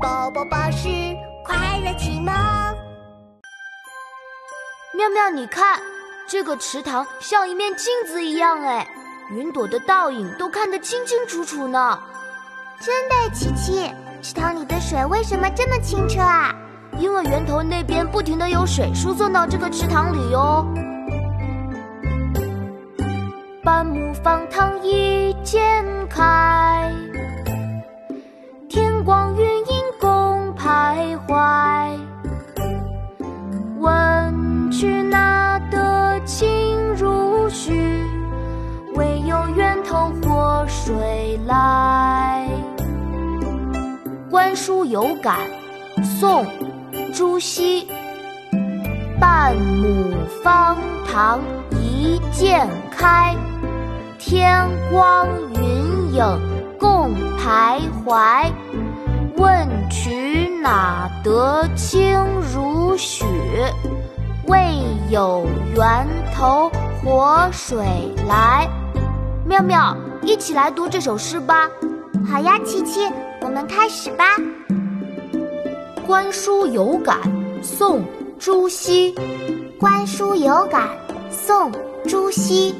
宝宝巴士快乐启蒙。妙妙，你看，这个池塘像一面镜子一样，哎，云朵的倒影都看得清清楚楚呢。真的，琪琪，池塘里的水为什么这么清澈啊？因为源头那边不停的有水输送到这个池塘里哟。半亩方塘一鉴开，书有感，宋。朱熹，半亩方塘一鉴开，天光云影共徘徊。问渠哪得清如许？为有源头活水来。妙妙，一起来读这首诗吧。好呀，琪琪，我们开始吧。观书有感，宋·朱熹。观书有感，宋·朱熹。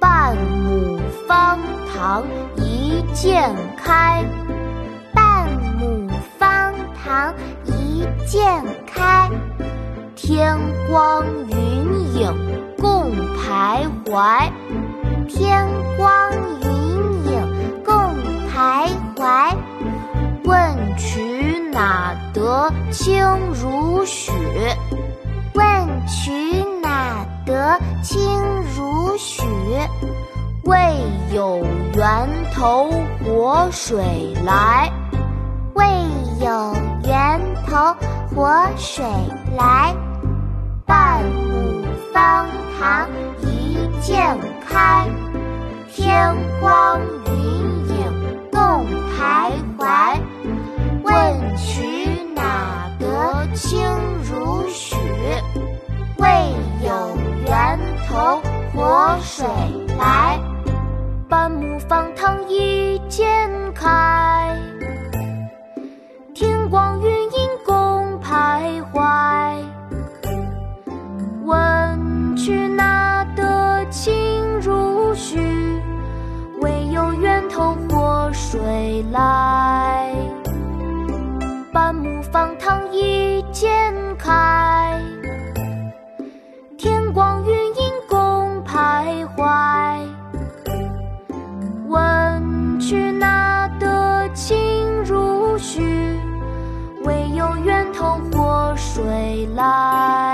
半亩方塘一鉴开，半亩方塘一鉴开。天光云影共徘徊，天得清如许？问渠哪得清如许？为有源头活水来。为有源头活水来。半亩方塘一鉴开，天光云影共徘徊。水来。半亩方塘一鉴开，天光云影共徘徊。问渠哪得清如许？为有源头活水来。半亩方塘一鉴开，归来。